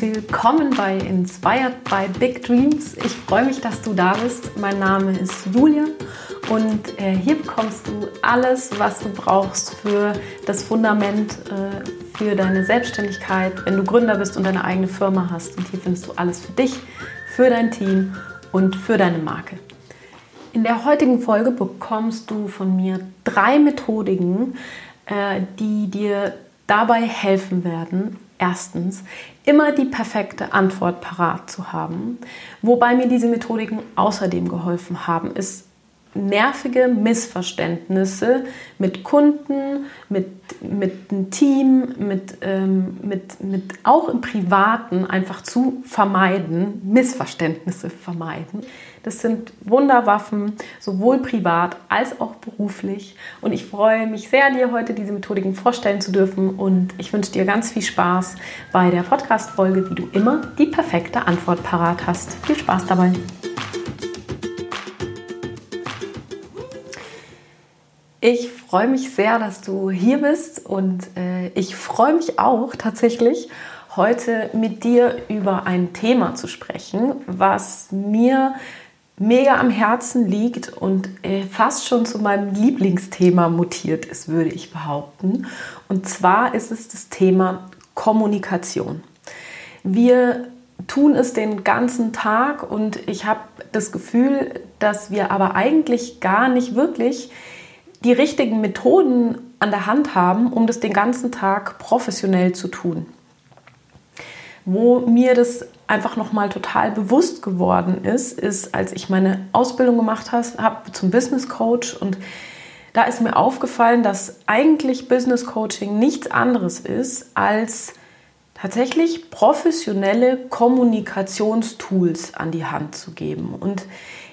Willkommen bei Inspired by Big Dreams. Ich freue mich, dass du da bist. Mein Name ist Julia und äh, hier bekommst du alles, was du brauchst für das Fundament äh, für deine Selbstständigkeit, wenn du Gründer bist und deine eigene Firma hast. Und hier findest du alles für dich, für dein Team und für deine Marke. In der heutigen Folge bekommst du von mir drei Methodiken, äh, die dir dabei helfen werden, erstens immer die perfekte Antwort parat zu haben. Wobei mir diese Methodiken außerdem geholfen haben, ist nervige Missverständnisse mit Kunden, mit, mit einem Team, mit, ähm, mit, mit auch im Privaten einfach zu vermeiden, Missverständnisse vermeiden. Das sind Wunderwaffen, sowohl privat als auch beruflich. Und ich freue mich sehr, dir heute diese Methodiken vorstellen zu dürfen. Und ich wünsche dir ganz viel Spaß bei der Podcast-Folge, wie du immer die perfekte Antwort parat hast. Viel Spaß dabei! Ich freue mich sehr, dass du hier bist und äh, ich freue mich auch tatsächlich, heute mit dir über ein Thema zu sprechen, was mir mega am Herzen liegt und äh, fast schon zu meinem Lieblingsthema mutiert ist, würde ich behaupten. Und zwar ist es das Thema Kommunikation. Wir tun es den ganzen Tag und ich habe das Gefühl, dass wir aber eigentlich gar nicht wirklich die richtigen Methoden an der Hand haben, um das den ganzen Tag professionell zu tun. Wo mir das einfach nochmal total bewusst geworden ist, ist, als ich meine Ausbildung gemacht habe zum Business Coach und da ist mir aufgefallen, dass eigentlich Business Coaching nichts anderes ist als tatsächlich professionelle Kommunikationstools an die Hand zu geben. Und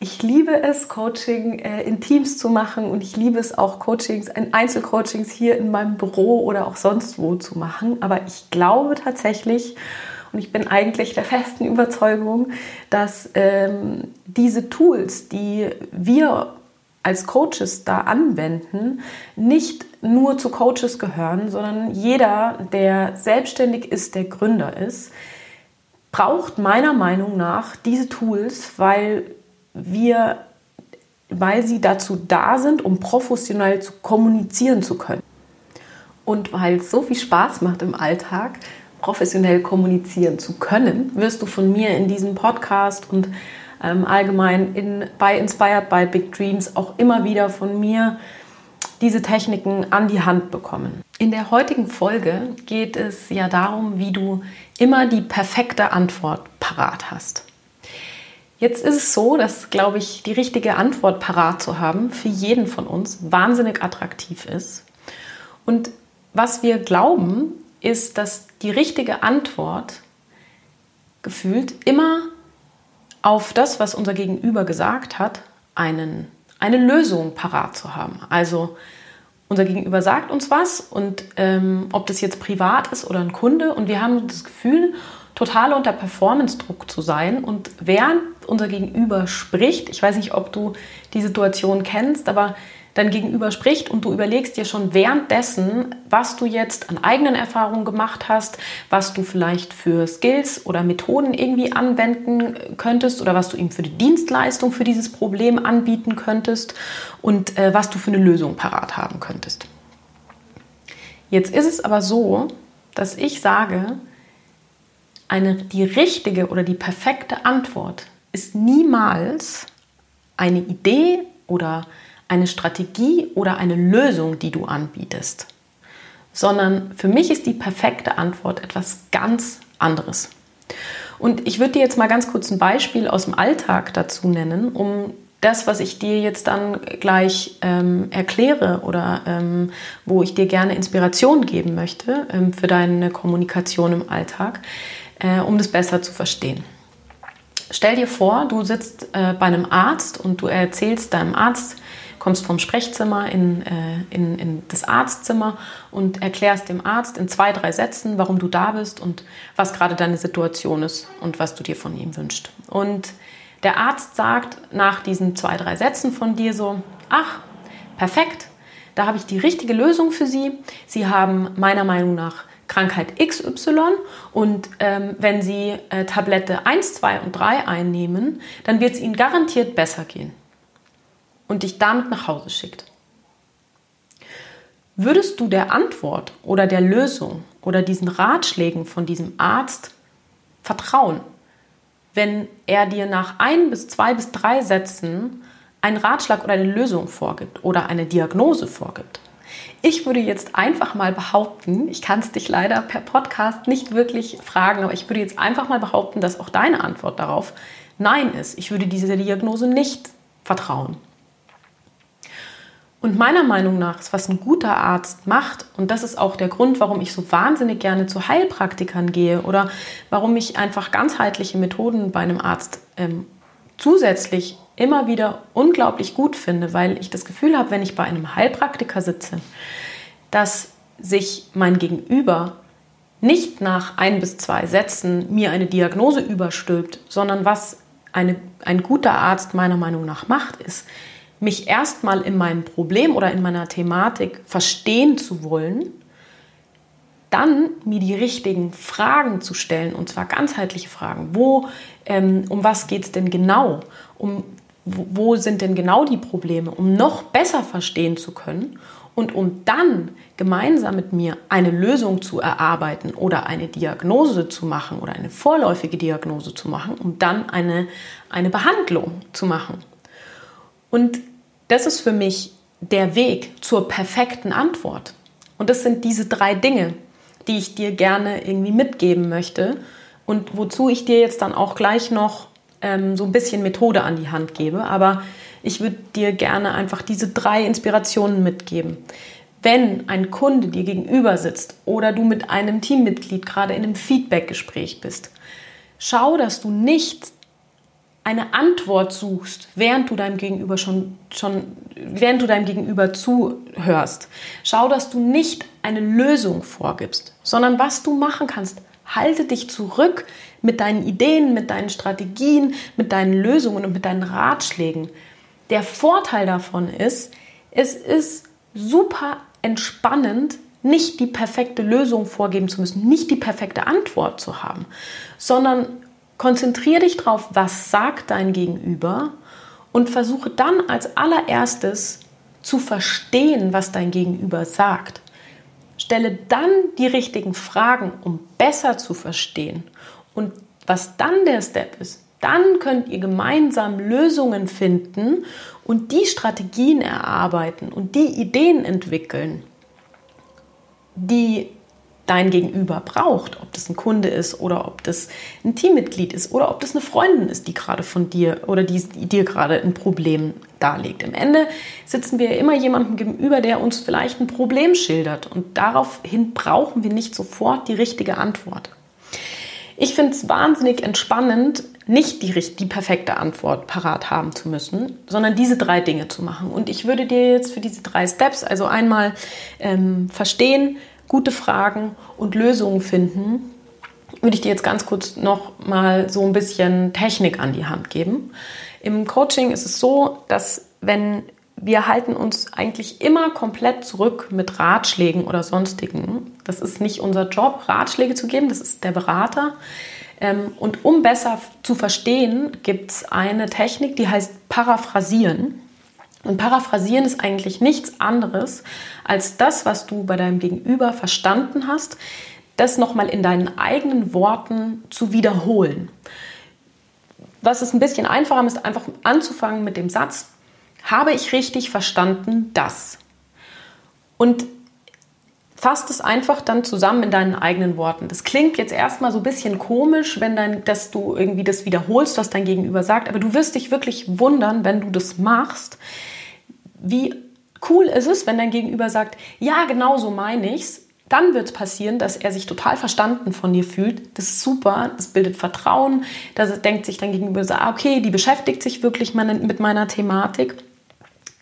ich liebe es, Coaching äh, in Teams zu machen und ich liebe es auch, Coachings, Einzelcoachings hier in meinem Büro oder auch sonst wo zu machen. Aber ich glaube tatsächlich, und ich bin eigentlich der festen Überzeugung, dass ähm, diese Tools, die wir als Coaches da anwenden, nicht nur zu Coaches gehören, sondern jeder, der selbstständig ist, der Gründer ist, braucht meiner Meinung nach diese Tools, weil wir, weil sie dazu da sind, um professionell zu kommunizieren zu können. Und weil es so viel Spaß macht im Alltag, professionell kommunizieren zu können, wirst du von mir in diesem Podcast und ähm, allgemein in, bei Inspired by Big Dreams auch immer wieder von mir diese Techniken an die Hand bekommen. In der heutigen Folge geht es ja darum, wie du immer die perfekte Antwort parat hast. Jetzt ist es so, dass, glaube ich, die richtige Antwort parat zu haben für jeden von uns wahnsinnig attraktiv ist. Und was wir glauben, ist, dass die richtige Antwort gefühlt immer auf das, was unser Gegenüber gesagt hat, einen, eine Lösung parat zu haben. Also unser Gegenüber sagt uns was und ähm, ob das jetzt privat ist oder ein Kunde und wir haben das Gefühl, total unter Performance-Druck zu sein und während unser Gegenüber spricht, ich weiß nicht, ob du die Situation kennst, aber dein Gegenüber spricht und du überlegst dir schon währenddessen, was du jetzt an eigenen Erfahrungen gemacht hast, was du vielleicht für Skills oder Methoden irgendwie anwenden könntest oder was du ihm für die Dienstleistung für dieses Problem anbieten könntest und äh, was du für eine Lösung parat haben könntest. Jetzt ist es aber so, dass ich sage, eine, die richtige oder die perfekte Antwort ist niemals eine Idee oder eine Strategie oder eine Lösung, die du anbietest, sondern für mich ist die perfekte Antwort etwas ganz anderes. Und ich würde dir jetzt mal ganz kurz ein Beispiel aus dem Alltag dazu nennen, um das, was ich dir jetzt dann gleich ähm, erkläre oder ähm, wo ich dir gerne Inspiration geben möchte ähm, für deine Kommunikation im Alltag, äh, um das besser zu verstehen. Stell dir vor, du sitzt äh, bei einem Arzt und du erzählst deinem Arzt, kommst vom Sprechzimmer in, äh, in, in das Arztzimmer und erklärst dem Arzt in zwei, drei Sätzen, warum du da bist und was gerade deine Situation ist und was du dir von ihm wünschst. Und der Arzt sagt nach diesen zwei, drei Sätzen von dir so, ach, perfekt, da habe ich die richtige Lösung für Sie. Sie haben meiner Meinung nach Krankheit XY und ähm, wenn Sie äh, Tablette 1, 2 und 3 einnehmen, dann wird es Ihnen garantiert besser gehen und dich damit nach Hause schickt. Würdest du der Antwort oder der Lösung oder diesen Ratschlägen von diesem Arzt vertrauen, wenn er dir nach ein bis zwei bis drei Sätzen einen Ratschlag oder eine Lösung vorgibt oder eine Diagnose vorgibt? Ich würde jetzt einfach mal behaupten, ich kann es dich leider per Podcast nicht wirklich fragen, aber ich würde jetzt einfach mal behaupten, dass auch deine Antwort darauf Nein ist. Ich würde dieser Diagnose nicht vertrauen. Und meiner Meinung nach ist, was ein guter Arzt macht, und das ist auch der Grund, warum ich so wahnsinnig gerne zu Heilpraktikern gehe oder warum ich einfach ganzheitliche Methoden bei einem Arzt ähm, zusätzlich immer wieder unglaublich gut finde, weil ich das Gefühl habe, wenn ich bei einem Heilpraktiker sitze, dass sich mein Gegenüber nicht nach ein bis zwei Sätzen mir eine Diagnose überstülpt, sondern was eine, ein guter Arzt meiner Meinung nach macht, ist, mich erstmal in meinem Problem oder in meiner Thematik verstehen zu wollen, dann mir die richtigen Fragen zu stellen, und zwar ganzheitliche Fragen. Wo, ähm, um was geht es denn genau? Um wo sind denn genau die Probleme, um noch besser verstehen zu können und um dann gemeinsam mit mir eine Lösung zu erarbeiten oder eine Diagnose zu machen oder eine vorläufige Diagnose zu machen, um dann eine, eine Behandlung zu machen. Und das ist für mich der Weg zur perfekten Antwort. Und das sind diese drei Dinge, die ich dir gerne irgendwie mitgeben möchte und wozu ich dir jetzt dann auch gleich noch ähm, so ein bisschen Methode an die Hand gebe. Aber ich würde dir gerne einfach diese drei Inspirationen mitgeben. Wenn ein Kunde dir gegenüber sitzt oder du mit einem Teammitglied gerade in einem Feedbackgespräch bist, schau, dass du nicht eine Antwort suchst, während du deinem Gegenüber schon, schon, während du deinem Gegenüber zuhörst. Schau, dass du nicht eine Lösung vorgibst, sondern was du machen kannst. Halte dich zurück, mit deinen Ideen, mit deinen Strategien, mit deinen Lösungen und mit deinen Ratschlägen. Der Vorteil davon ist, es ist super entspannend, nicht die perfekte Lösung vorgeben zu müssen, nicht die perfekte Antwort zu haben, sondern konzentriere dich darauf, was sagt dein Gegenüber und versuche dann als allererstes zu verstehen, was dein Gegenüber sagt. Stelle dann die richtigen Fragen, um besser zu verstehen und was dann der Step ist, dann könnt ihr gemeinsam Lösungen finden und die Strategien erarbeiten und die Ideen entwickeln, die dein Gegenüber braucht, ob das ein Kunde ist oder ob das ein Teammitglied ist oder ob das eine Freundin ist, die gerade von dir oder die, die dir gerade ein Problem darlegt. Im Ende sitzen wir immer jemandem gegenüber, der uns vielleicht ein Problem schildert und daraufhin brauchen wir nicht sofort die richtige Antwort. Ich finde es wahnsinnig entspannend, nicht die, die perfekte Antwort parat haben zu müssen, sondern diese drei Dinge zu machen. Und ich würde dir jetzt für diese drei Steps, also einmal ähm, verstehen, gute Fragen und Lösungen finden, würde ich dir jetzt ganz kurz noch mal so ein bisschen Technik an die Hand geben. Im Coaching ist es so, dass wenn wir halten uns eigentlich immer komplett zurück mit Ratschlägen oder sonstigen. Das ist nicht unser Job, Ratschläge zu geben, das ist der Berater. Ähm, und um besser zu verstehen, gibt es eine Technik, die heißt Paraphrasieren. Und Paraphrasieren ist eigentlich nichts anderes als das, was du bei deinem Gegenüber verstanden hast, das nochmal in deinen eigenen Worten zu wiederholen. Was es ein bisschen einfacher ist, einfach anzufangen mit dem Satz, habe ich richtig verstanden das? Und fasst es einfach dann zusammen in deinen eigenen Worten. Das klingt jetzt erstmal so ein bisschen komisch, wenn dein, dass du irgendwie das wiederholst, was dein Gegenüber sagt, aber du wirst dich wirklich wundern, wenn du das machst, wie cool ist es, wenn dein Gegenüber sagt, ja, genau so meine ich's. Dann wird es passieren, dass er sich total verstanden von dir fühlt. Das ist super, das bildet Vertrauen. Da denkt sich dein Gegenüber so, ah, okay, die beschäftigt sich wirklich mit meiner Thematik.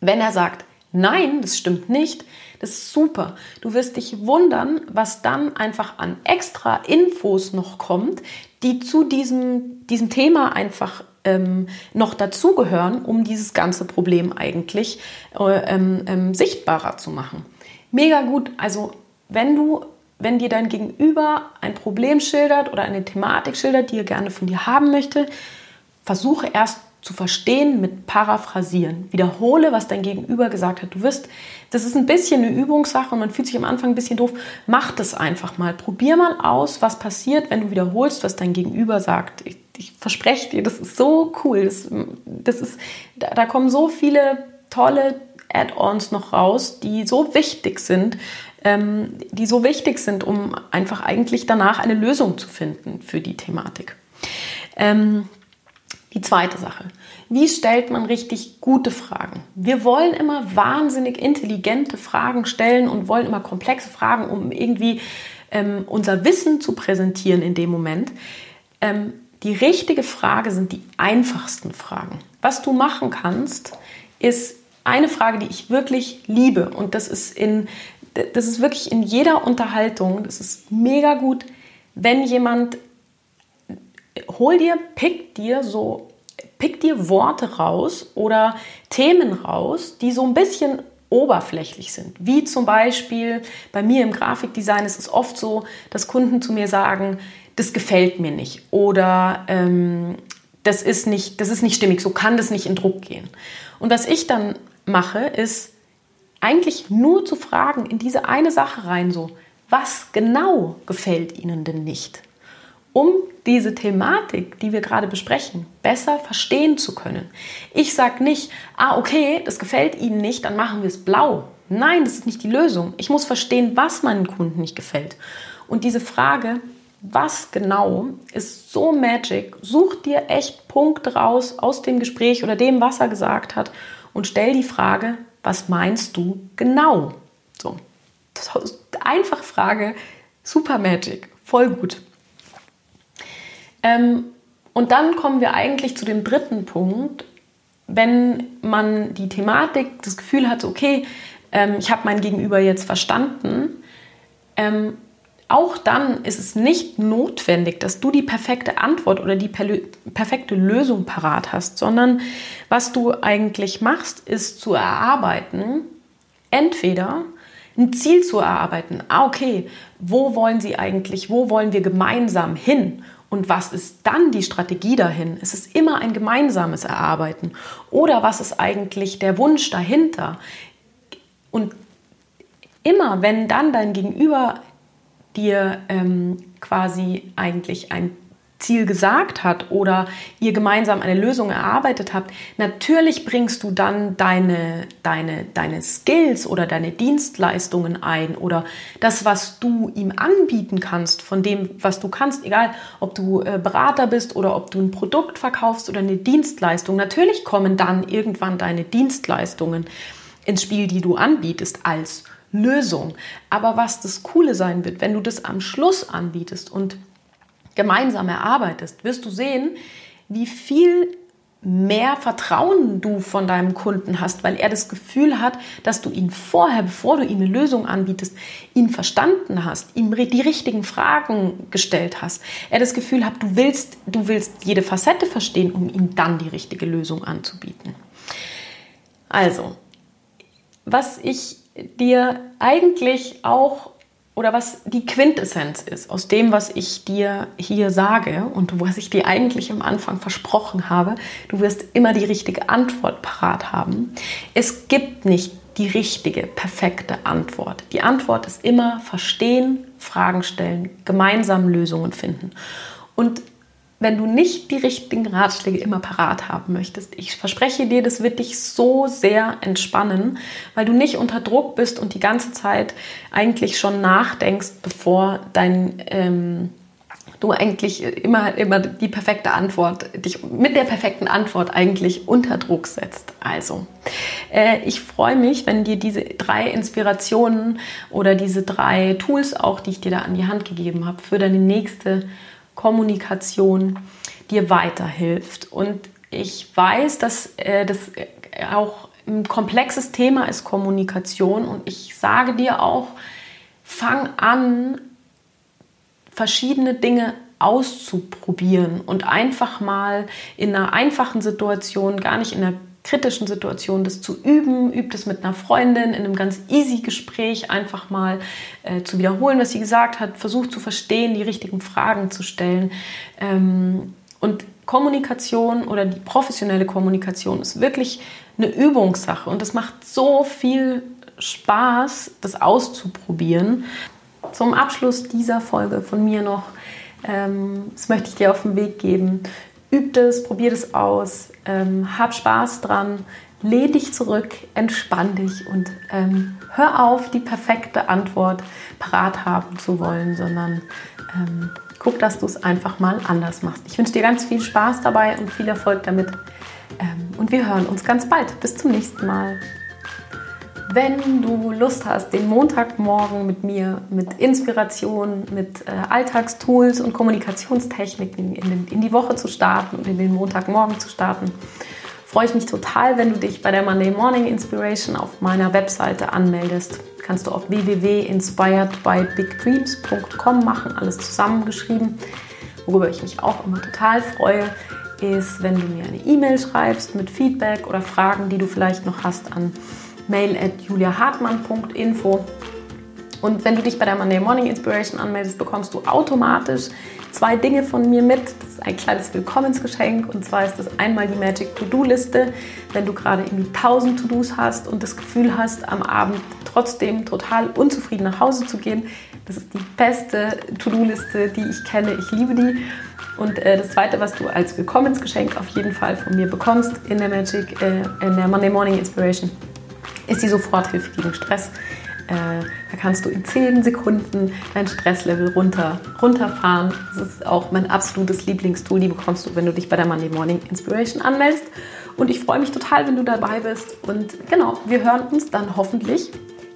Wenn er sagt, nein, das stimmt nicht, das ist super. Du wirst dich wundern, was dann einfach an extra Infos noch kommt, die zu diesem, diesem Thema einfach ähm, noch dazugehören, um dieses ganze Problem eigentlich äh, ähm, ähm, sichtbarer zu machen. Mega gut. Also wenn du wenn dir dein Gegenüber ein Problem schildert oder eine Thematik schildert, die er gerne von dir haben möchte, versuche erst zu verstehen mit Paraphrasieren. Wiederhole, was dein Gegenüber gesagt hat. Du wirst, das ist ein bisschen eine Übungssache und man fühlt sich am Anfang ein bisschen doof. Mach das einfach mal. Probier mal aus, was passiert, wenn du wiederholst, was dein Gegenüber sagt. Ich, ich verspreche dir, das ist so cool. Das, das ist, da, da kommen so viele tolle Add-ons noch raus, die so wichtig sind, ähm, die so wichtig sind, um einfach eigentlich danach eine Lösung zu finden für die Thematik. Ähm, die zweite Sache. Wie stellt man richtig gute Fragen? Wir wollen immer wahnsinnig intelligente Fragen stellen und wollen immer komplexe Fragen, um irgendwie ähm, unser Wissen zu präsentieren in dem Moment. Ähm, die richtige Frage sind die einfachsten Fragen. Was du machen kannst, ist eine Frage, die ich wirklich liebe und das ist in das ist wirklich in jeder Unterhaltung, das ist mega gut, wenn jemand hol dir, pick dir so, pick dir Worte raus oder Themen raus, die so ein bisschen oberflächlich sind. Wie zum Beispiel bei mir im Grafikdesign ist es oft so, dass Kunden zu mir sagen, das gefällt mir nicht oder ähm, das, ist nicht, das ist nicht stimmig, so kann das nicht in Druck gehen. Und was ich dann mache, ist eigentlich nur zu fragen in diese eine Sache rein, so, was genau gefällt Ihnen denn nicht? Um diese Thematik, die wir gerade besprechen, besser verstehen zu können. Ich sage nicht, ah, okay, das gefällt Ihnen nicht, dann machen wir es blau. Nein, das ist nicht die Lösung. Ich muss verstehen, was meinen Kunden nicht gefällt. Und diese Frage, was genau, ist so magic. Such dir echt Punkte raus aus dem Gespräch oder dem, was er gesagt hat und stell die Frage, was meinst du genau? So, das ist eine einfache Frage, super magic, voll gut. Ähm, und dann kommen wir eigentlich zu dem dritten Punkt, wenn man die Thematik, das Gefühl hat, okay, ähm, ich habe mein Gegenüber jetzt verstanden, ähm, auch dann ist es nicht notwendig, dass du die perfekte Antwort oder die perfekte Lösung parat hast, sondern was du eigentlich machst, ist zu erarbeiten, entweder ein Ziel zu erarbeiten. Ah, okay, wo wollen sie eigentlich, wo wollen wir gemeinsam hin? Und was ist dann die Strategie dahin? Es ist immer ein gemeinsames Erarbeiten. Oder was ist eigentlich der Wunsch dahinter? Und immer, wenn dann dein Gegenüber dir ähm, quasi eigentlich ein Ziel gesagt hat oder ihr gemeinsam eine Lösung erarbeitet habt, natürlich bringst du dann deine, deine, deine Skills oder deine Dienstleistungen ein oder das, was du ihm anbieten kannst, von dem, was du kannst, egal ob du äh, Berater bist oder ob du ein Produkt verkaufst oder eine Dienstleistung. Natürlich kommen dann irgendwann deine Dienstleistungen ins Spiel, die du anbietest als Lösung. Aber was das Coole sein wird, wenn du das am Schluss anbietest und gemeinsam erarbeitest, wirst du sehen, wie viel mehr Vertrauen du von deinem Kunden hast, weil er das Gefühl hat, dass du ihn vorher, bevor du ihm eine Lösung anbietest, ihn verstanden hast, ihm die richtigen Fragen gestellt hast. Er das Gefühl hat, du willst, du willst jede Facette verstehen, um ihm dann die richtige Lösung anzubieten. Also, was ich dir eigentlich auch oder was die Quintessenz ist aus dem, was ich dir hier sage und was ich dir eigentlich am Anfang versprochen habe, du wirst immer die richtige Antwort parat haben. Es gibt nicht die richtige, perfekte Antwort. Die Antwort ist immer verstehen, Fragen stellen, gemeinsam Lösungen finden. Und wenn du nicht die richtigen Ratschläge immer parat haben möchtest. Ich verspreche dir, das wird dich so sehr entspannen, weil du nicht unter Druck bist und die ganze Zeit eigentlich schon nachdenkst, bevor dein ähm, du eigentlich immer, immer die perfekte Antwort, dich mit der perfekten Antwort eigentlich unter Druck setzt. Also, äh, ich freue mich, wenn dir diese drei Inspirationen oder diese drei Tools auch, die ich dir da an die Hand gegeben habe, für deine nächste Kommunikation dir weiterhilft. Und ich weiß, dass äh, das auch ein komplexes Thema ist, Kommunikation. Und ich sage dir auch, fang an, verschiedene Dinge auszuprobieren und einfach mal in einer einfachen Situation, gar nicht in einer kritischen Situationen das zu üben. Übt es mit einer Freundin in einem ganz easy Gespräch einfach mal äh, zu wiederholen, was sie gesagt hat. Versucht zu verstehen, die richtigen Fragen zu stellen. Ähm, und Kommunikation oder die professionelle Kommunikation ist wirklich eine Übungssache und es macht so viel Spaß, das auszuprobieren. Zum Abschluss dieser Folge von mir noch, ähm, das möchte ich dir auf den Weg geben. Üb es, probier es aus, ähm, hab Spaß dran, lehn dich zurück, entspann dich und ähm, hör auf, die perfekte Antwort parat haben zu wollen, sondern ähm, guck, dass du es einfach mal anders machst. Ich wünsche dir ganz viel Spaß dabei und viel Erfolg damit. Ähm, und wir hören uns ganz bald. Bis zum nächsten Mal. Wenn du Lust hast, den Montagmorgen mit mir, mit Inspiration, mit äh, Alltagstools und Kommunikationstechniken in, in, die Woche zu starten und in den Montagmorgen zu starten, freue ich mich total, wenn du dich bei der Monday Morning Inspiration auf meiner Webseite anmeldest. Kannst du auf www.inspiredbybigdreams.com machen, alles zusammengeschrieben. Worüber ich mich auch immer total freue, ist, wenn du mir eine E-Mail schreibst mit Feedback oder Fragen, die du vielleicht noch hast an mail at juliahartmann.info. Und wenn du dich bei der Monday Morning Inspiration anmeldest, bekommst du automatisch zwei Dinge von mir mit. Das ist ein kleines Willkommensgeschenk. Und zwar ist das einmal die Magic To-Do-Liste. Wenn du gerade irgendwie 1000 To-Dos hast und das Gefühl hast, am Abend trotzdem total unzufrieden nach Hause zu gehen. Das ist die beste To-Do-Liste, die ich kenne. Ich liebe die. Und äh, das zweite, was du als Willkommensgeschenk auf jeden Fall von mir bekommst in der Magic, äh, in der Monday Morning Inspiration, ist die Soforthilfe gegen Stress. Äh, da kannst du in 10 Sekunden dein Stresslevel runter, runterfahren. Das ist auch mein absolutes Lieblingstool. Die bekommst du, wenn du dich bei der Monday Morning Inspiration anmeldest. Und ich freue mich total, wenn du dabei bist. Und genau, wir hören uns dann hoffentlich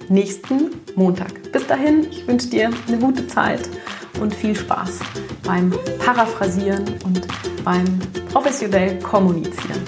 nächsten Montag. Bis dahin, ich wünsche dir eine gute Zeit und viel Spaß beim Paraphrasieren und beim professionell Kommunizieren.